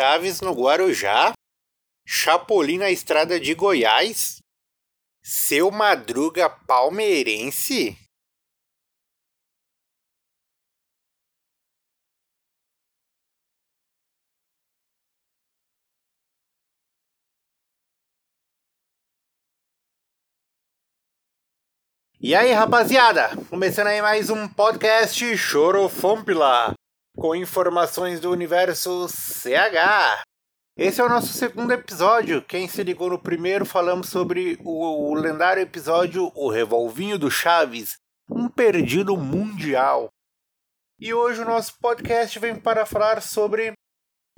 Chaves no Guarujá, Chapolin na estrada de Goiás, seu Madruga palmeirense? E aí, rapaziada? Começando aí mais um podcast Chorofompila, com informações do universo CH. Esse é o nosso segundo episódio. Quem se ligou no primeiro, falamos sobre o, o lendário episódio O Revolvinho do Chaves, um perdido mundial. E hoje o nosso podcast vem para falar sobre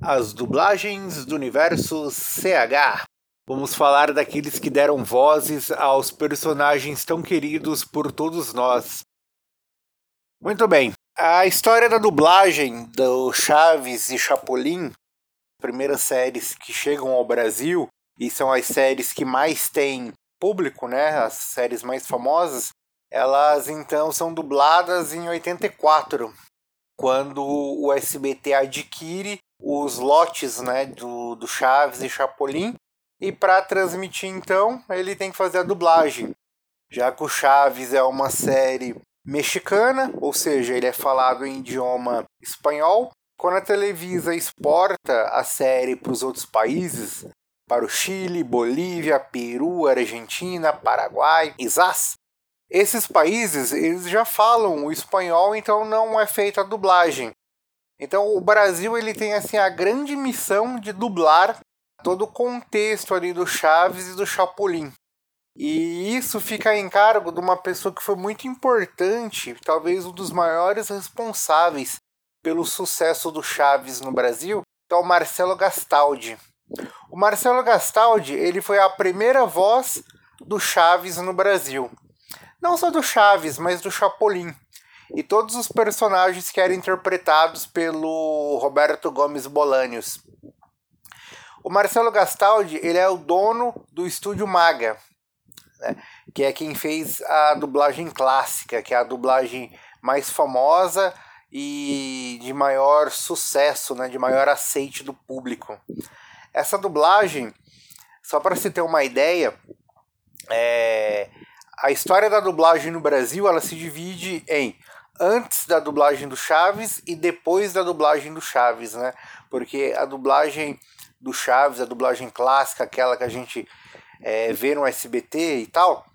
as dublagens do universo CH. Vamos falar daqueles que deram vozes aos personagens tão queridos por todos nós. Muito bem, a história da dublagem do Chaves e Chapolin, primeiras séries que chegam ao Brasil e são as séries que mais têm público, né? As séries mais famosas, elas então são dubladas em 84, quando o SBT adquire os lotes né, do, do Chaves e Chapolin e para transmitir, então, ele tem que fazer a dublagem. Já que o Chaves é uma série mexicana, ou seja, ele é falado em idioma espanhol. Quando a Televisa exporta a série para os outros países, para o Chile, Bolívia, Peru, Argentina, Paraguai, Isas, esses países eles já falam o espanhol, então não é feita a dublagem. Então o Brasil ele tem assim a grande missão de dublar todo o contexto ali do Chaves e do Chapolin. E isso fica em cargo de uma pessoa que foi muito importante, talvez um dos maiores responsáveis pelo sucesso do Chaves no Brasil, que é o Marcelo Gastaldi. O Marcelo Gastaldi ele foi a primeira voz do Chaves no Brasil. Não só do Chaves, mas do Chapolin. E todos os personagens que eram interpretados pelo Roberto Gomes Bolanios. O Marcelo Gastaldi, ele é o dono do estúdio Maga, né? que é quem fez a dublagem clássica, que é a dublagem mais famosa e de maior sucesso, né? de maior aceite do público. Essa dublagem, só para se ter uma ideia, é... a história da dublagem no Brasil ela se divide em antes da dublagem do Chaves e depois da dublagem do Chaves, né? Porque a dublagem do Chaves, a dublagem clássica, aquela que a gente é, vê no SBT e tal,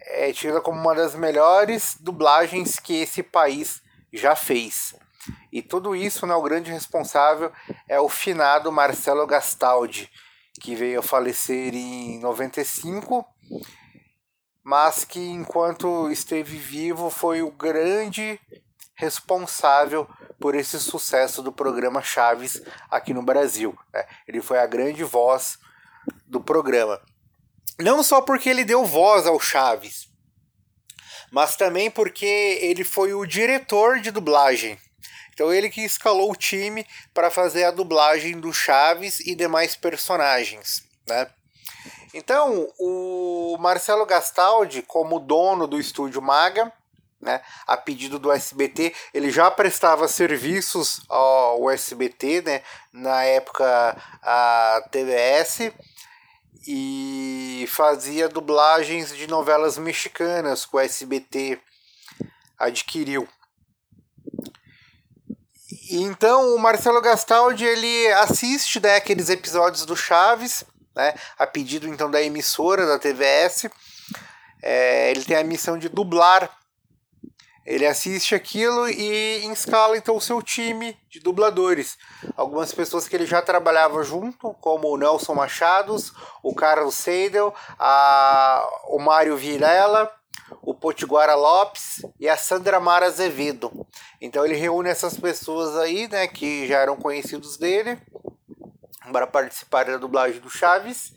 é tida como uma das melhores dublagens que esse país já fez. E tudo isso, né, o grande responsável é o finado Marcelo Gastaldi, que veio a falecer em 95, mas que enquanto esteve vivo foi o grande responsável por esse sucesso do programa Chaves aqui no Brasil. Né? Ele foi a grande voz do programa. Não só porque ele deu voz ao Chaves, mas também porque ele foi o diretor de dublagem. Então ele que escalou o time para fazer a dublagem do Chaves e demais personagens, né? Então, o Marcelo Gastaldi, como dono do estúdio Maga, né? A pedido do SBT, ele já prestava serviços ao SBT, né? Na época a TBS e fazia dublagens de novelas mexicanas que o SBT adquiriu. Então o Marcelo Gastaldi ele assiste né, aqueles episódios do Chaves, né, a pedido então da emissora da TVS. É, ele tem a missão de dublar ele assiste aquilo e escala então o seu time de dubladores. Algumas pessoas que ele já trabalhava junto, como o Nelson Machados, o Carlos Seidel, a, o Mário Virela, o Potiguara Lopes e a Sandra Mara Azevedo. Então ele reúne essas pessoas aí, né, que já eram conhecidos dele, para participar da dublagem do Chaves.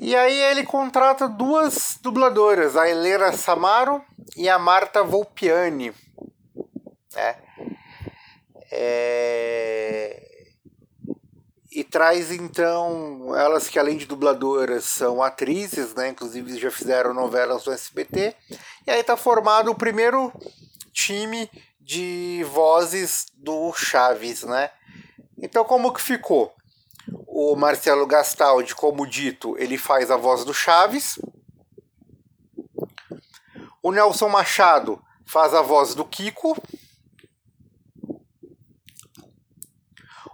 E aí ele contrata duas dubladoras, a Helena Samaro e a Marta Volpiani. Né? É... E traz então elas que além de dubladoras são atrizes, né? inclusive já fizeram novelas no SBT. E aí está formado o primeiro time de vozes do Chaves, né? Então, como que ficou? O Marcelo Gastaldi, como dito, ele faz a voz do Chaves. O Nelson Machado faz a voz do Kiko.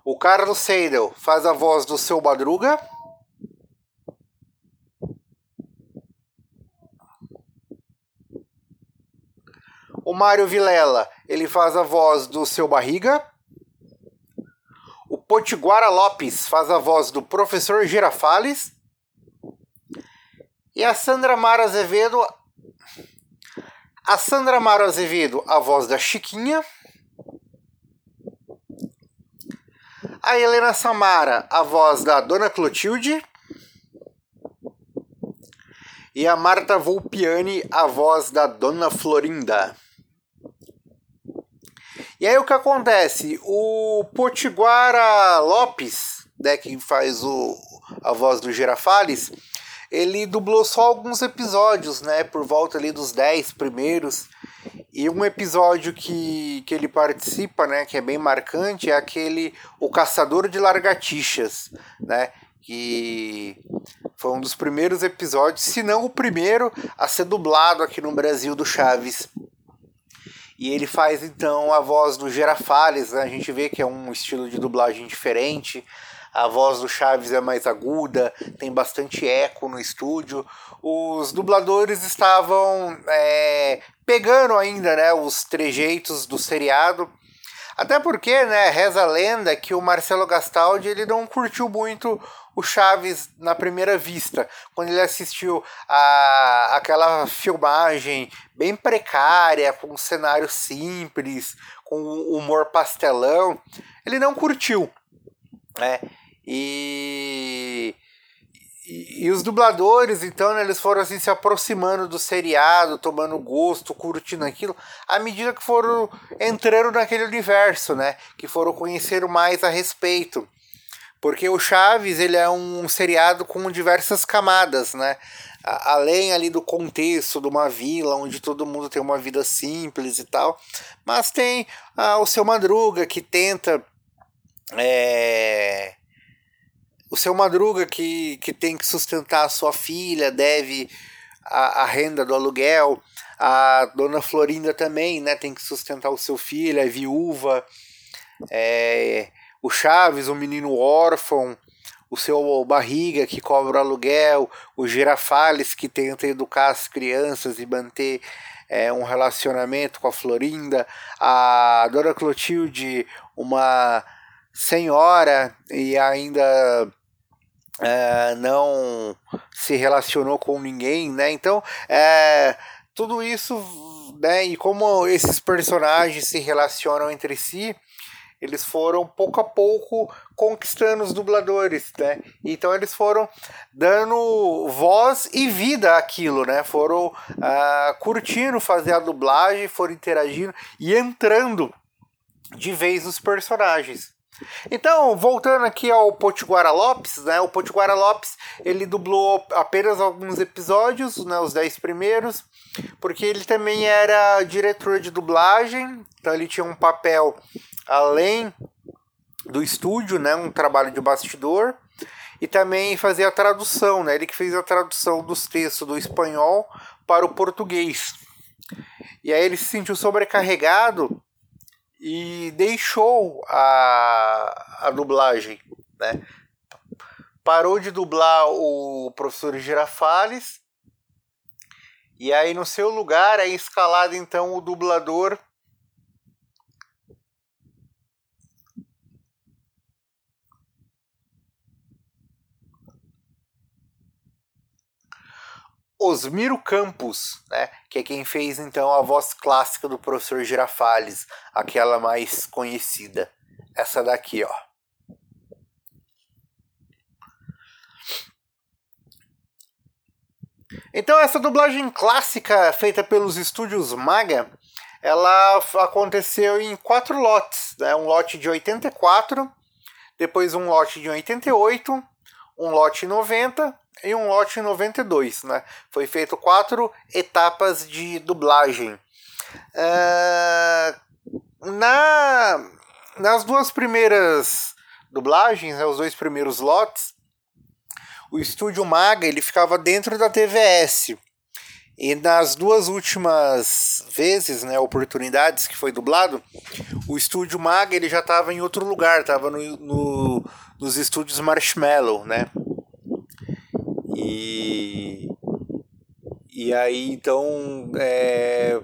O Carlos Seidel faz a voz do seu Madruga. O Mário Vilela, ele faz a voz do seu Barriga. O Potiguara Lopes faz a voz do professor Girafales. E a Sandra Mara Azevedo. A Sandra Mara Azevedo, a voz da Chiquinha. A Helena Samara, a voz da Dona Clotilde. E a Marta Volpiani, a voz da Dona Florinda. E aí o que acontece? O Potiguara Lopes, né, que faz o, a voz do Girafales, ele dublou só alguns episódios, né, por volta ali dos 10 primeiros. E um episódio que, que ele participa, né, que é bem marcante, é aquele O Caçador de Largatixas, né, que foi um dos primeiros episódios, se não o primeiro, a ser dublado aqui no Brasil do Chaves. E ele faz então a voz do Gerafales, né? a gente vê que é um estilo de dublagem diferente. A voz do Chaves é mais aguda, tem bastante eco no estúdio. Os dubladores estavam é, pegando ainda né, os trejeitos do seriado. Até porque, né, reza a lenda que o Marcelo Gastaldi ele não curtiu muito o Chaves na primeira vista, quando ele assistiu a aquela filmagem bem precária, com um cenário simples, com humor pastelão, ele não curtiu, né? E e, e, os dubladores, então, né, eles foram assim se aproximando do seriado, tomando gosto, curtindo aquilo, à medida que foram entrando naquele universo, né? Que foram conhecer mais a respeito. Porque o Chaves, ele é um seriado com diversas camadas, né? Além ali do contexto de uma vila onde todo mundo tem uma vida simples e tal, mas tem ah, o seu Madruga que tenta é, o seu Madruga que, que tem que sustentar a sua filha, deve a, a renda do aluguel, a dona Florinda também, né, tem que sustentar o seu filho, é viúva, é, o Chaves, o menino órfão, o seu Barriga que cobra o aluguel, o Girafales que tenta educar as crianças e manter é, um relacionamento com a Florinda, a Dona Clotilde, uma senhora e ainda é, não se relacionou com ninguém, né? Então, é, tudo isso, né? E como esses personagens se relacionam entre si, eles foram pouco a pouco conquistando os dubladores, né? Então eles foram dando voz e vida àquilo, né? Foram uh, curtindo fazer a dublagem, foram interagindo e entrando de vez nos personagens. Então, voltando aqui ao Potiguara Lopes, né? O Potiguara Lopes, ele dublou apenas alguns episódios, né, os 10 primeiros, porque ele também era diretor de dublagem, então ele tinha um papel além do estúdio, né, um trabalho de bastidor, e também fazia a tradução, né? Ele que fez a tradução dos textos do espanhol para o português. E aí ele se sentiu sobrecarregado e deixou a, a dublagem, né? Parou de dublar o professor Girafales e aí no seu lugar é escalado então o dublador Osmiro Campos, né, que é quem fez então a voz clássica do professor Girafales, aquela mais conhecida. Essa daqui, ó. Então essa dublagem clássica feita pelos estúdios Maga, ela aconteceu em quatro lotes, né? Um lote de 84, depois um lote de 88, um lote 90 e um lote 92, né? Foi feito quatro etapas de dublagem. Uh, na, nas duas primeiras dublagens, né, os dois primeiros lotes, o estúdio Maga ele ficava dentro da TVS. E nas duas últimas vezes, né, oportunidades que foi dublado, o estúdio Maga ele já estava em outro lugar, estava no, no, nos estúdios Marshmallow, né? E e aí então é,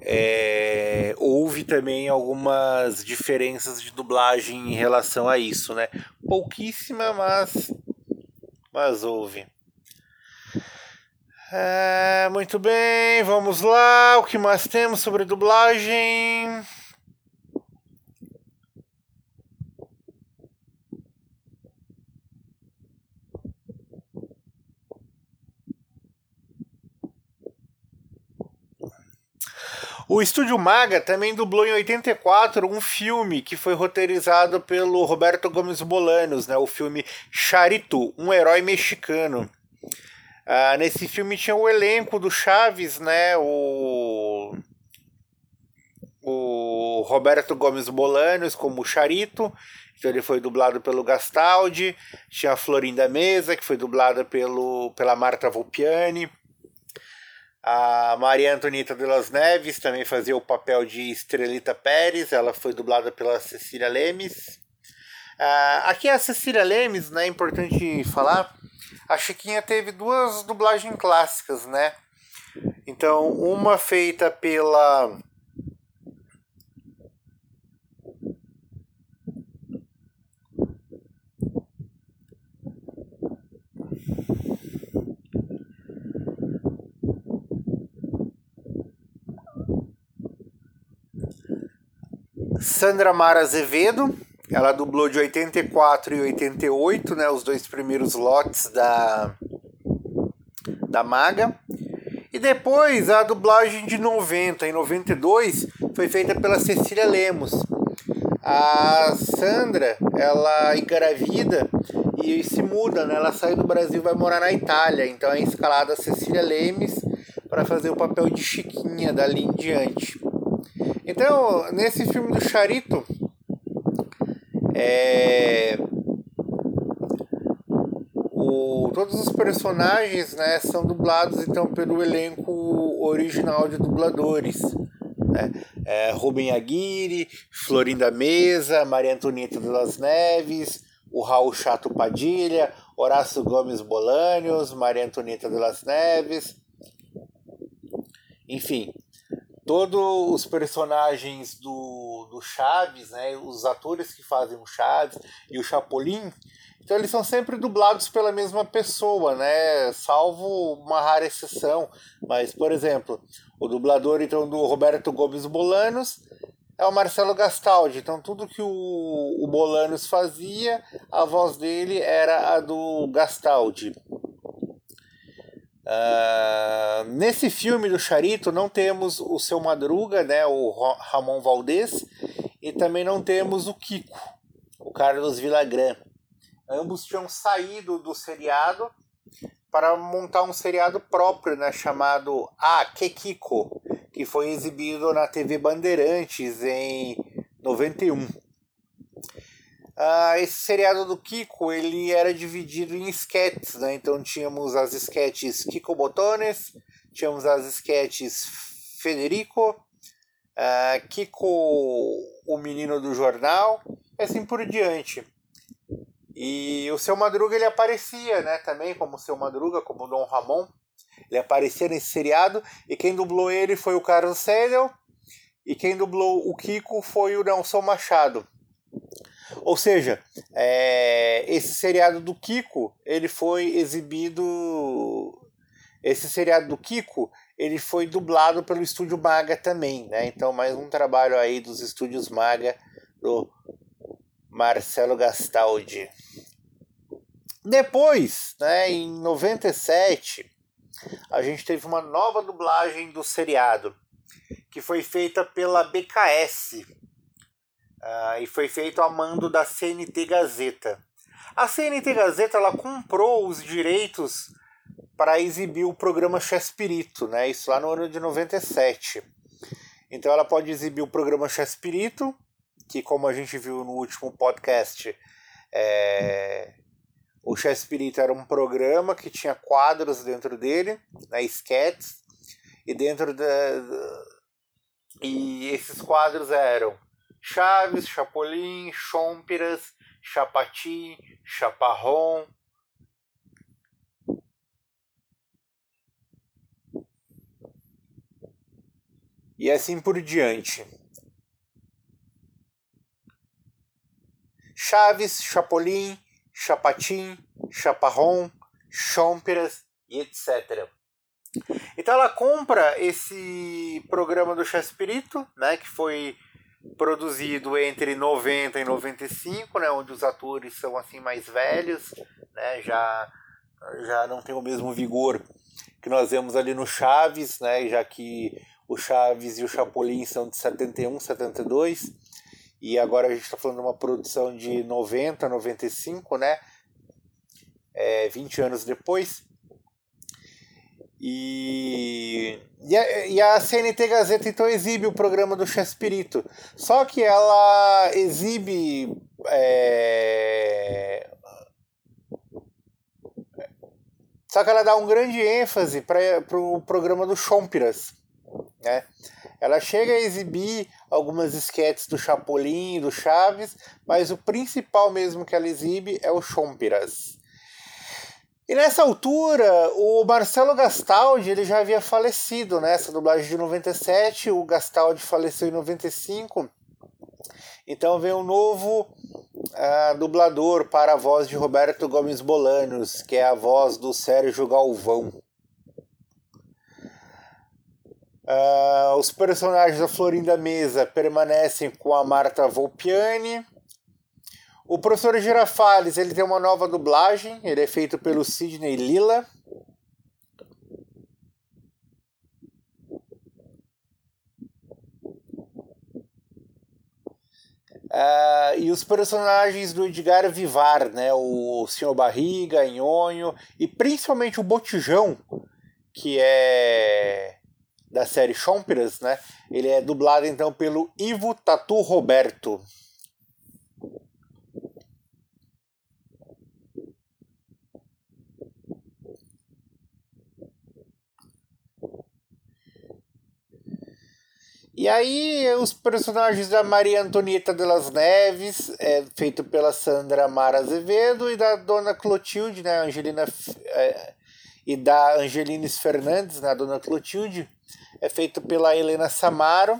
é, houve também algumas diferenças de dublagem em relação a isso, né? Pouquíssima, mas mas houve. É, muito bem, vamos lá. O que mais temos sobre dublagem? O estúdio Maga também dublou em 84 um filme que foi roteirizado pelo Roberto Gomes Bolanos, né? O filme Charito, um herói mexicano. Ah, nesse filme tinha o elenco do Chaves, né? O, o Roberto Gomes Bolanos como Charito, então ele foi dublado pelo Gastaldi. Tinha a Florinda Mesa, que foi dublada pelo, pela Marta Volpiani. A Maria Antonieta de las Neves também fazia o papel de Estrelita Pérez, ela foi dublada pela Cecília Lemes. Uh, aqui a Cecília Lemes, né, é importante falar, a Chiquinha teve duas dublagens clássicas, né? Então, uma feita pela Sandra Mara Azevedo ela dublou de 84 e 88, né, os dois primeiros lotes da, da Maga. E depois a dublagem de 90 e 92 foi feita pela Cecília Lemos. A Sandra, ela engravida e se muda, né? Ela sai do Brasil e vai morar na Itália. Então é escalada a Cecília Lemes para fazer o papel de Chiquinha dali em diante. Então, nesse filme do Charito, é... O... Todos os personagens né, são dublados então pelo elenco original de dubladores. Né? É, Rubem Aguirre, Florinda Mesa, Maria Antonieta de las Neves, o Raul Chato Padilha, Horácio Gomes Bolanios, Maria Antonieta de las Neves. Enfim, todos os personagens do, do Chaves, né, os atores que fazem o Chaves e o Chapolin, então eles são sempre dublados pela mesma pessoa, né, salvo uma rara exceção. Mas, por exemplo, o dublador então do Roberto Gomes Bolanos é o Marcelo Gastaldi. Então tudo que o, o Bolanos fazia, a voz dele era a do Gastaldi. Uh, nesse filme do Charito não temos o seu Madruga, né, o Ramon Valdez, e também não temos o Kiko, o Carlos Villagrán. Ambos tinham saído do seriado para montar um seriado próprio, né, chamado Ah, Que Kiko, que foi exibido na TV Bandeirantes em 91. Uh, esse seriado do Kiko ele era dividido em sketches, né? Então tínhamos as sketches Kiko Botones, tínhamos as sketches Federico, uh, Kiko o menino do jornal, e assim por diante. E o seu Madruga ele aparecia, né? Também como seu Madruga, como Dom Ramon, ele aparecia nesse seriado e quem dublou ele foi o Carlos Sedel e quem dublou o Kiko foi o Nelson Machado. Ou seja, é, esse seriado do Kiko, ele foi exibido. Esse seriado do Kiko, ele foi dublado pelo estúdio Maga também, né? Então, mais um trabalho aí dos estúdios Maga do Marcelo Gastaldi. Depois, né, em 97, a gente teve uma nova dublagem do seriado, que foi feita pela BKS, Uh, e foi feito a mando da CNT Gazeta. A CNT Gazeta ela comprou os direitos para exibir o programa Chespirito, né? Isso lá no ano de 97. Então ela pode exibir o programa Chespirito, que, como a gente viu no último podcast, é, o Chespirito era um programa que tinha quadros dentro dele, né, sketches, e dentro da. E esses quadros eram Chaves, Chapolin, Chompiras, Chapati, Chaparrão. E assim por diante. Chaves, Chapolin, Chapatin, Chaparrão, Chomperas e etc. Então ela compra esse programa do Chespirito, né, que foi produzido entre 90 e 95, né, onde os atores são assim mais velhos, né, já já não tem o mesmo vigor que nós vemos ali no Chaves, né, já que o Chaves e o Chapolin são de 71, 72, e agora a gente está falando de uma produção de 90, 95, né, é, 20 anos depois. E, e, a, e a CNT Gazeta então exibe o programa do Chespirito. Só que ela exibe. É... Só que ela dá um grande ênfase para o pro programa do Chompiras. Né? Ela chega a exibir algumas esquetes do Chapolin do Chaves, mas o principal mesmo que ela exibe é o Chompiras. E nessa altura, o Marcelo Gastaldi ele já havia falecido nessa né? dublagem de 97, o Gastaldi faleceu em 95. Então vem um novo uh, dublador para a voz de Roberto Gomes Bolanos, que é a voz do Sérgio Galvão. Uh, os personagens da Florinda Mesa permanecem com a Marta Volpiani, o professor Girafales ele tem uma nova dublagem, ele é feito pelo Sidney Lila. Uh, e os personagens do Edgar Vivar, né? O Senhor Barriga, Nhonho e principalmente o Botijão, que é da série Chompiras, né? Ele é dublado então pelo Ivo Tatu Roberto. E aí, os personagens da Maria Antonieta de las Neves, é, feito pela Sandra Mara Azevedo, e da Dona Clotilde, né, Angelina, é, e da Angelines Fernandes, né, Dona Clotilde, é feito pela Helena Samaro.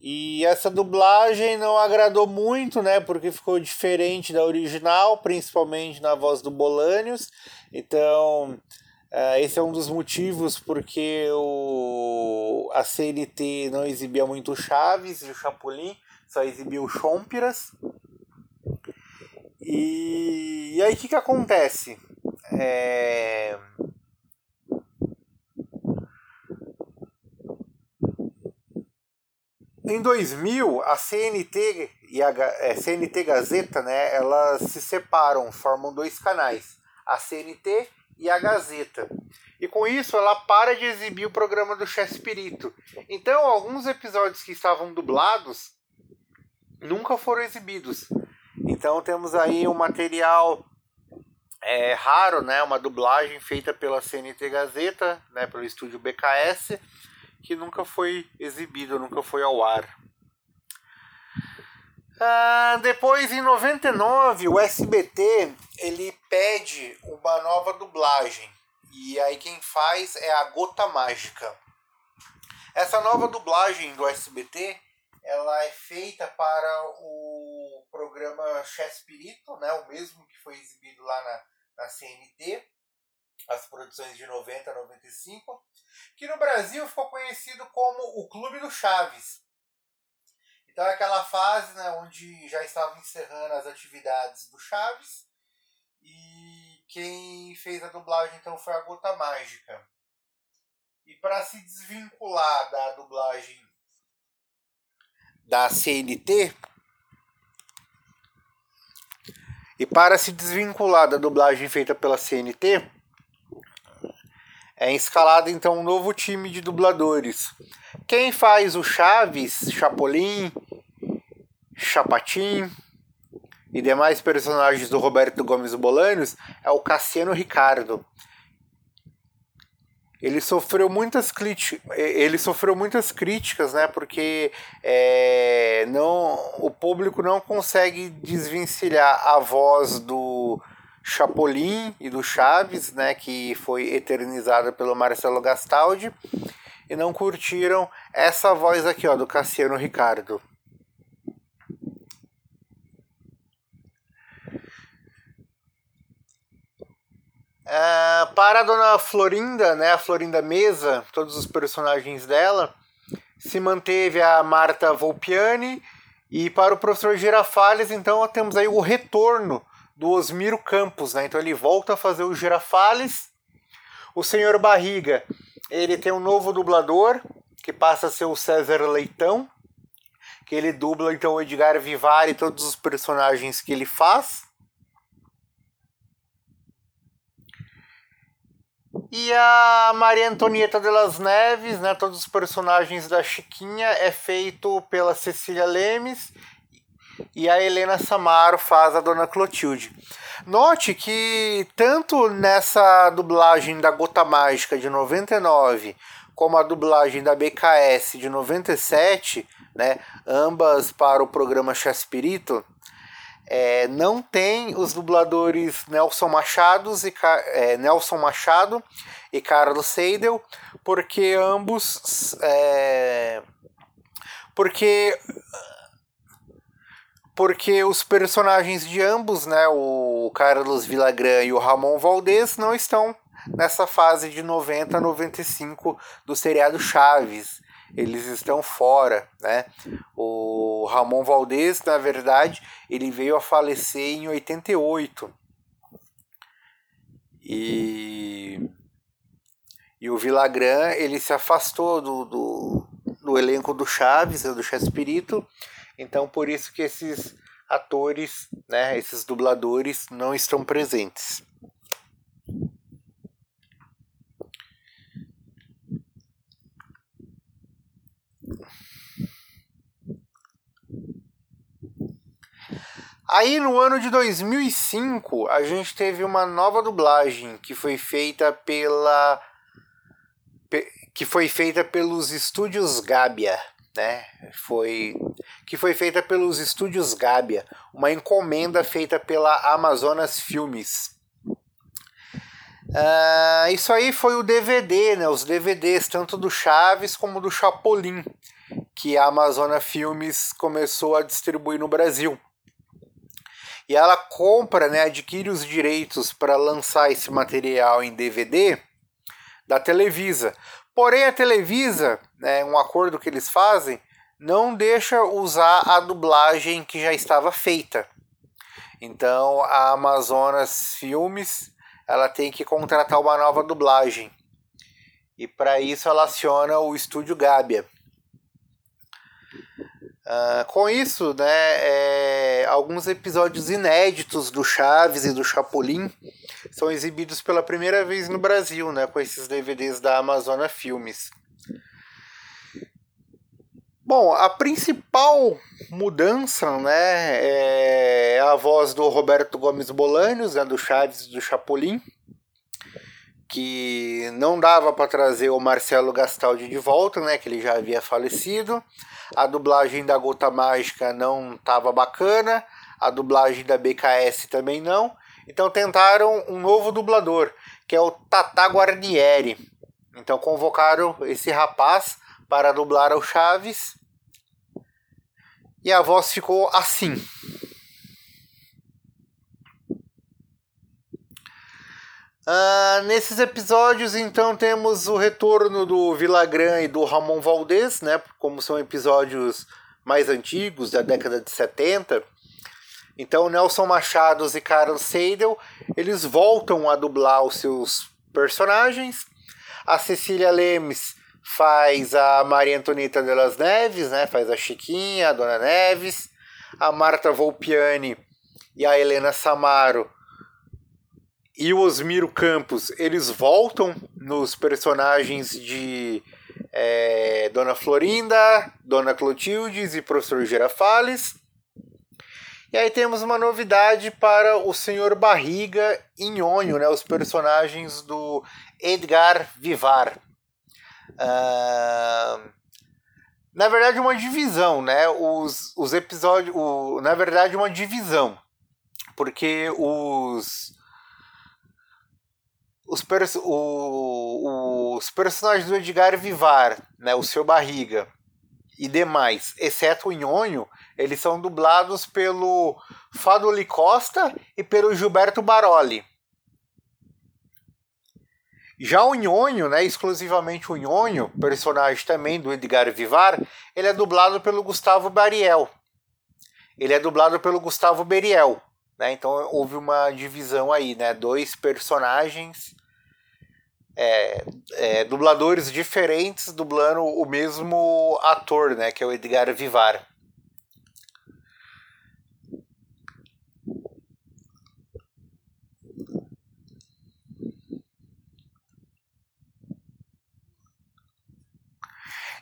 E essa dublagem não agradou muito, né? Porque ficou diferente da original, principalmente na voz do Bolanios. Então, esse é um dos motivos porque o, a CNT não exibia muito o Chaves e o Chapolin, só exibia o Chompiras. E, e aí o que, que acontece? É... Em 2000, a CNT e a é, CNT Gazeta, né, elas se separam, formam dois canais. A CNT e a Gazeta. E com isso ela para de exibir o programa do Chespirito. Então, alguns episódios que estavam dublados nunca foram exibidos. Então temos aí um material é, raro, né, uma dublagem feita pela CNT Gazeta, né, pelo estúdio BKS, que nunca foi exibido, nunca foi ao ar. Ah, depois, em 99, o SBT ele pede uma nova dublagem. E aí quem faz é a Gota Mágica. Essa nova dublagem do SBT ela é feita para o programa Chespirito, né, o mesmo que foi exibido lá na, na CNT, as produções de 90 a 95, que no Brasil ficou conhecido como o Clube do Chaves. Então é aquela fase né, onde já estavam encerrando as atividades do Chaves e quem fez a dublagem então foi a Gota Mágica. E para se desvincular da dublagem da CNT e para se desvincular da dublagem feita pela CNT é escalado então um novo time de dubladores Quem faz o Chaves, Chapolin, Chapatim e demais personagens do Roberto Gomes Bolanos é o Cassiano Ricardo. Ele sofreu muitas ele sofreu muitas críticas, né? Porque é, não, o público não consegue desvencilhar a voz do Chapolin e do Chaves, né? Que foi eternizada pelo Marcelo Gastaldi e não curtiram essa voz aqui, ó, do Cassiano Ricardo. Uh, para a dona Florinda, né, a Florinda Mesa, todos os personagens dela, se manteve a Marta Volpiani. E para o professor Girafales, então, temos aí o retorno do Osmiro Campos. Né? Então ele volta a fazer o Girafales. O senhor Barriga, ele tem um novo dublador, que passa a ser o César Leitão, que ele dubla então o Edgar Vivar e todos os personagens que ele faz. E a Maria Antonieta de las Neves, né, todos os personagens da Chiquinha, é feito pela Cecília Lemes e a Helena Samaro faz a Dona Clotilde. Note que tanto nessa dublagem da Gota Mágica de 99 como a dublagem da BKS de 97, né, ambas para o programa Chaspirito, é, não tem os dubladores Nelson Machado e, é, Nelson Machado e Carlos Seidel, porque ambos. É, porque. Porque os personagens de ambos, né, o Carlos Villagrán e o Ramon Valdez, não estão nessa fase de 90 a 95 do seriado Chaves eles estão fora, né? O Ramon Valdez, na verdade, ele veio a falecer em 88. E, e o Villagrán, ele se afastou do, do, do elenco do Chaves, do Chespirito, então por isso que esses atores, né, esses dubladores não estão presentes. Aí no ano de 2005 a gente teve uma nova dublagem que foi feita pela que foi feita pelos estúdios Gabia, né? Foi que foi feita pelos estúdios Gabia, uma encomenda feita pela Amazonas Filmes. Uh, isso aí foi o DVD, né? Os DVDs tanto do Chaves como do Chapolin, que a Amazonas Filmes começou a distribuir no Brasil e ela compra, né, adquire os direitos para lançar esse material em DVD da Televisa. Porém, a Televisa, né, um acordo que eles fazem, não deixa usar a dublagem que já estava feita. Então, a Amazonas Filmes ela tem que contratar uma nova dublagem. E para isso ela aciona o estúdio Gabia. Uh, com isso, né, é, alguns episódios inéditos do Chaves e do Chapolin são exibidos pela primeira vez no Brasil, né, com esses DVDs da Amazona Filmes. Bom, a principal mudança né, é a voz do Roberto Gomes Bolanos, né, do Chaves e do Chapolin, que não dava para trazer o Marcelo Gastaldi de volta, né, que ele já havia falecido. A dublagem da Gota Mágica não estava bacana, a dublagem da BKS também não. Então tentaram um novo dublador, que é o Tata Guarnieri. Então convocaram esse rapaz para dublar o Chaves. E a voz ficou assim. Uh, nesses episódios, então, temos o retorno do Villagrán e do Ramon Valdez, né? Como são episódios mais antigos, da década de 70. Então, Nelson Machados e Carlos Seidel, eles voltam a dublar os seus personagens. A Cecília Lemes faz a Maria Antonieta de las Neves, né? Faz a Chiquinha, a Dona Neves. A Marta Volpiani e a Helena Samaro e o Osmiro Campos, eles voltam nos personagens de é, Dona Florinda, Dona Clotildes e Professor Girafales. E aí temos uma novidade para o Senhor Barriga e Nhonho, né, os personagens do Edgar Vivar. Uh, na verdade, uma divisão, né? Os, os episódios. O, na verdade, uma divisão. Porque os. Os, pers o, os personagens do Edgar Vivar, né, o seu Barriga e demais, exceto o Nhonho, eles são dublados pelo Fadoli Costa e pelo Gilberto Baroli. Já o Nhonho, né, exclusivamente o Nhonho, personagem também do Edgar Vivar, ele é dublado pelo Gustavo Bariel. Ele é dublado pelo Gustavo Beriel. Né? Então houve uma divisão aí, né? Dois personagens, é, é, dubladores diferentes dublando o mesmo ator, né? Que é o Edgar Vivar.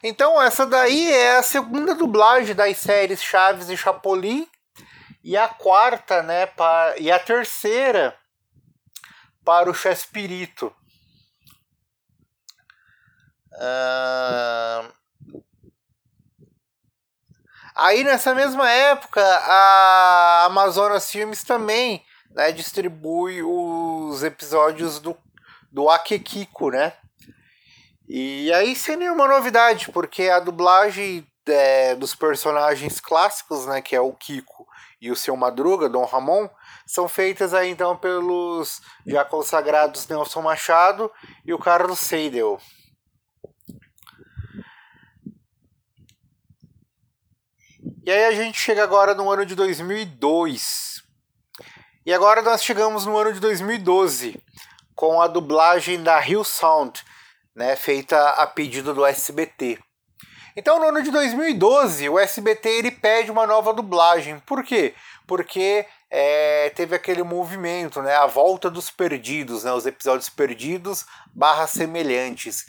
Então, essa daí é a segunda dublagem das séries Chaves e Chapolin. E a quarta, né? Para, e a terceira para o Chespirito. Uh... Aí nessa mesma época, a Amazonas Filmes também né, distribui os episódios do, do Akekiko, né? E aí sem nenhuma novidade, porque a dublagem é, dos personagens clássicos, né, que é o Kiko e o seu Madruga, Dom Ramon, são feitas aí então pelos já consagrados Nelson Machado e o Carlos Seidel. E aí a gente chega agora no ano de 2002. E agora nós chegamos no ano de 2012 com a dublagem da Hill Sound, né, feita a pedido do SBT. Então, no ano de 2012, o SBT ele pede uma nova dublagem. Por quê? Porque é, teve aquele movimento, né, a volta dos perdidos, né, os episódios perdidos barra semelhantes.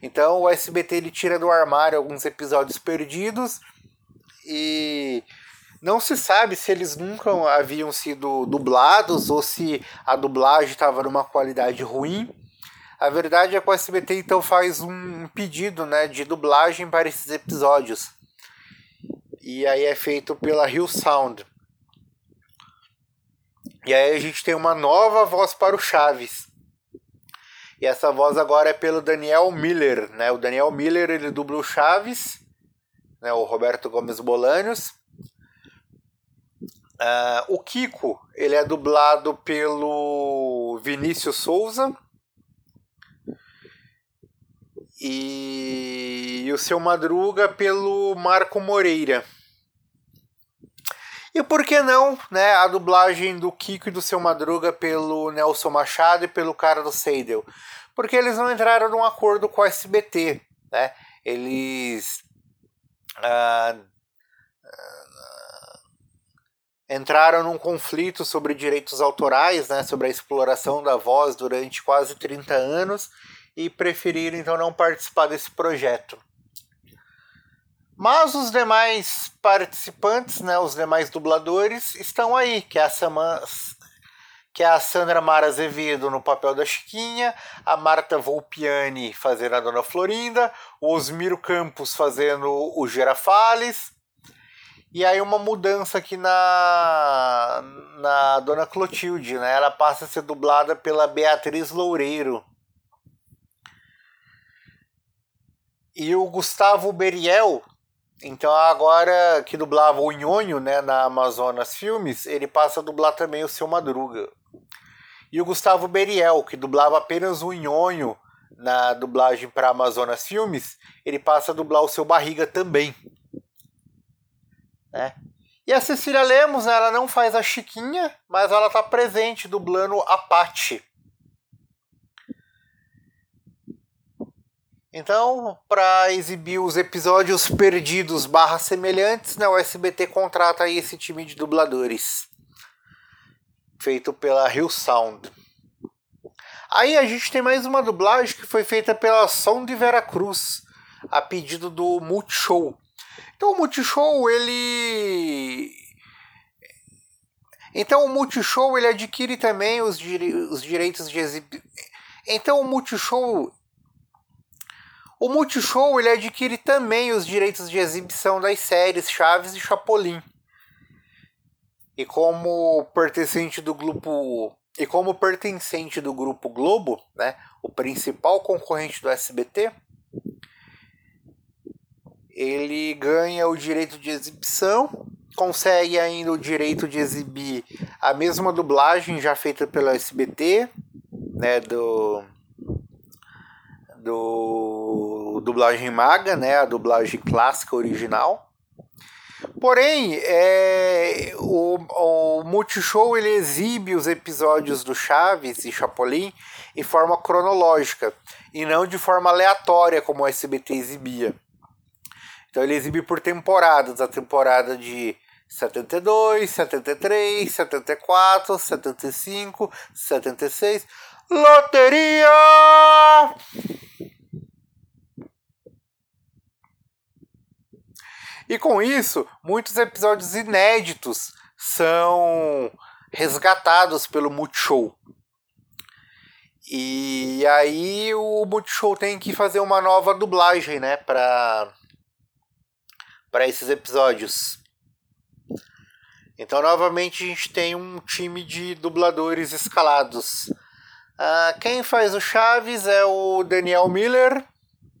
Então, o SBT ele tira do armário alguns episódios perdidos e não se sabe se eles nunca haviam sido dublados ou se a dublagem estava numa qualidade ruim. A verdade é que o SBT então faz um pedido né, de dublagem para esses episódios. E aí é feito pela Hill Sound. E aí a gente tem uma nova voz para o Chaves. E essa voz agora é pelo Daniel Miller, né? O Daniel Miller ele dubla o Chaves, né? O Roberto Gomes Bolanos. Uh, o Kiko ele é dublado pelo Vinícius Souza e, e o seu Madruga pelo Marco Moreira. E por que não, né, a dublagem do Kiko e do seu Madruga pelo Nelson Machado e pelo cara do Seidel? Porque eles não entraram num acordo com a SBT, né? Eles ah, ah, entraram num conflito sobre direitos autorais, né, sobre a exploração da voz durante quase 30 anos e preferiram então não participar desse projeto. Mas os demais participantes, né, os demais dubladores, estão aí, que é a, Sama, que é a Sandra Mara Azevedo no papel da Chiquinha, a Marta Volpiani fazendo a Dona Florinda, o Osmiro Campos fazendo o Gerafales, e aí uma mudança aqui na, na Dona Clotilde, né? Ela passa a ser dublada pela Beatriz Loureiro. E o Gustavo Beriel, então agora que dublava o Nhonho né, na Amazonas Filmes, ele passa a dublar também o seu Madruga. E o Gustavo Beriel, que dublava apenas o Nhonho na dublagem para Amazonas Filmes, ele passa a dublar o seu Barriga também. Né? E a Cecília Lemos, ela não faz a Chiquinha, mas ela está presente dublando a Paty Então, para exibir os episódios perdidos semelhantes, né, o SBT contrata esse time de dubladores. Feito pela Hill Sound. Aí a gente tem mais uma dublagem que foi feita pela Som de Veracruz. a pedido do Multishow. Então o Multishow ele então o Multishow ele adquire também os, dire... os direitos de exibição. Então o Multishow o Multishow ele adquire também os direitos de exibição das séries Chaves e Chapolin. E como pertencente do grupo e como pertencente do grupo Globo, né, o principal concorrente do SBT, ele ganha o direito de exibição, consegue ainda o direito de exibir a mesma dublagem já feita pelo SBT, né, do do dublagem maga, né, a dublagem clássica original. Porém, é, o, o Multishow ele exibe os episódios do Chaves e Chapolin em forma cronológica e não de forma aleatória como o SBT exibia. Então ele exibe por temporadas, a temporada de 72, 73, 74, 75, 76. Loteria! E com isso, muitos episódios inéditos são resgatados pelo Multishow. E aí o Multishow tem que fazer uma nova dublagem, né, para para esses episódios. Então, novamente, a gente tem um time de dubladores escalados. Uh, quem faz o Chaves é o Daniel Miller,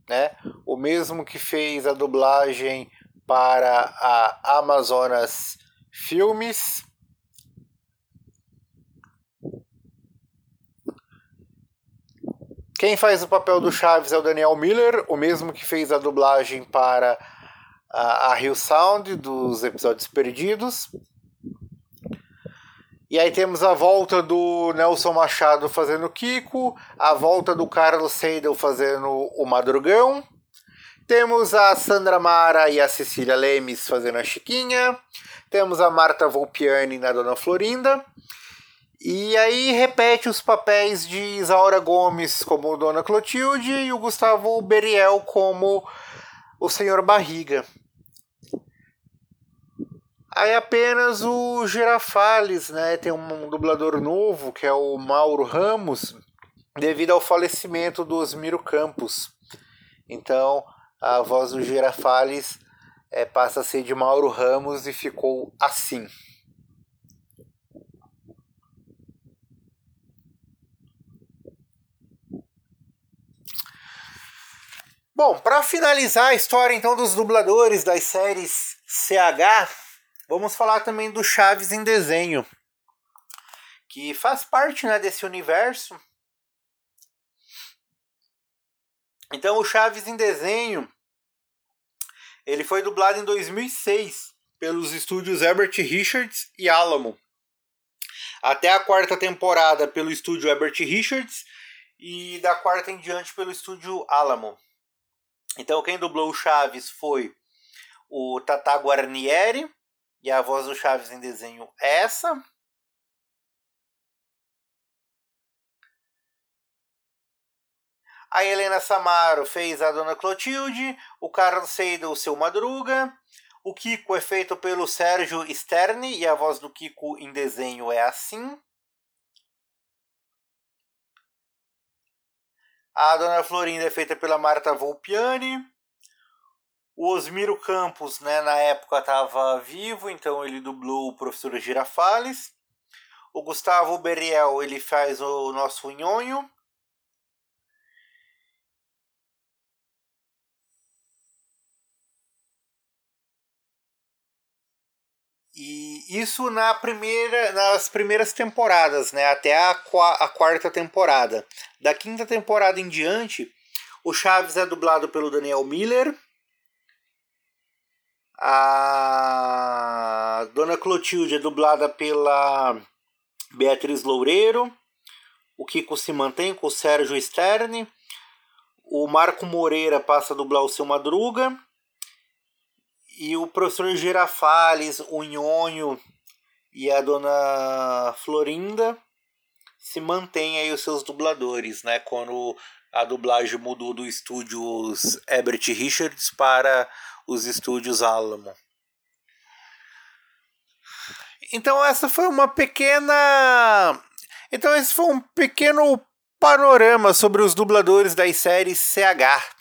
né? o mesmo que fez a dublagem para a Amazonas Filmes. Quem faz o papel do Chaves é o Daniel Miller, o mesmo que fez a dublagem para a, Rio Sound dos episódios perdidos. E aí temos a volta do Nelson Machado fazendo Kiko, a volta do Carlos Seidel fazendo o Madrugão. Temos a Sandra Mara e a Cecília Lemes fazendo a Chiquinha. Temos a Marta Volpiani na Dona Florinda. E aí repete os papéis de Isaura Gomes como Dona Clotilde e o Gustavo Beriel como o Senhor Barriga. Aí apenas o Girafales, né? Tem um dublador novo que é o Mauro Ramos, devido ao falecimento do Osmiro Campos. Então a voz do Girafales é, passa a ser de Mauro Ramos e ficou assim. Bom, para finalizar a história então dos dubladores das séries CH, vamos falar também do Chaves em desenho, que faz parte né, desse universo Então o Chaves em desenho ele foi dublado em 2006 pelos estúdios Herbert Richards e Alamo. Até a quarta temporada pelo estúdio Herbert Richards e da quarta em diante pelo estúdio Alamo. Então quem dublou o Chaves foi o Tata Guarnieri e a voz do Chaves em desenho é essa. A Helena Samaro fez a Dona Clotilde, o Carlos Seidel o seu Madruga, o Kiko é feito pelo Sérgio Sterne e a voz do Kiko em desenho é assim. A Dona Florinda é feita pela Marta Volpiani. O Osmiro Campos, né, na época estava vivo, então ele dublou o professor Girafales. O Gustavo Beriel, ele faz o nosso Nhonho. E isso na primeira, nas primeiras temporadas, né? Até a, a quarta temporada. Da quinta temporada em diante, o Chaves é dublado pelo Daniel Miller. A Dona Clotilde é dublada pela Beatriz Loureiro. O Kiko se mantém com o Sérgio Sterne. O Marco Moreira passa a dublar o seu Madruga. E o professor Girafales, o Nhonho e a dona Florinda se mantêm aí os seus dubladores, né? Quando a dublagem mudou do estúdios Ebert Richards para os estúdios Alamo. Então essa foi uma pequena. Então esse foi um pequeno panorama sobre os dubladores das séries CH.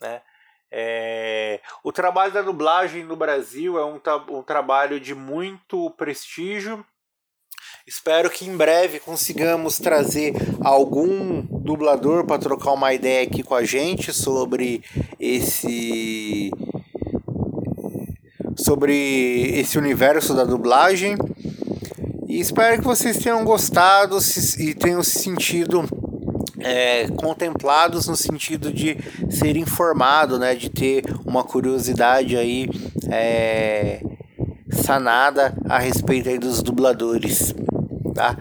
Né? É... O trabalho da dublagem no Brasil é um, um trabalho de muito prestígio. Espero que em breve consigamos trazer algum dublador para trocar uma ideia aqui com a gente sobre esse sobre esse universo da dublagem. E espero que vocês tenham gostado e tenham se sentido é, contemplados no sentido de ser informado, né, de ter uma curiosidade aí é, sanada a respeito aí dos dubladores, tá?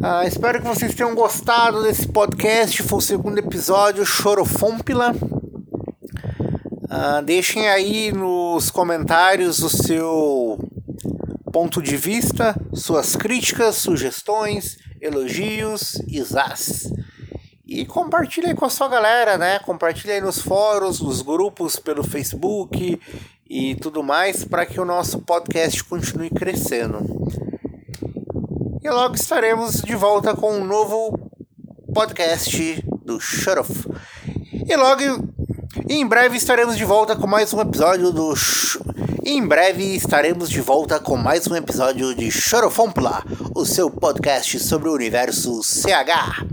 Ah, espero que vocês tenham gostado desse podcast. Foi o segundo episódio, Chorofômpila. Ah, deixem aí nos comentários o seu ponto de vista, suas críticas, sugestões, elogios e zás. E compartilhe com a sua galera, né? Compartilhe aí nos fóruns, nos grupos, pelo Facebook e tudo mais, para que o nosso podcast continue crescendo. E logo estaremos de volta com um novo podcast do Shut. E logo em breve estaremos de volta com mais um episódio do. Sh... Em breve estaremos de volta com mais um episódio de Chorofompla, o seu podcast sobre o universo CH.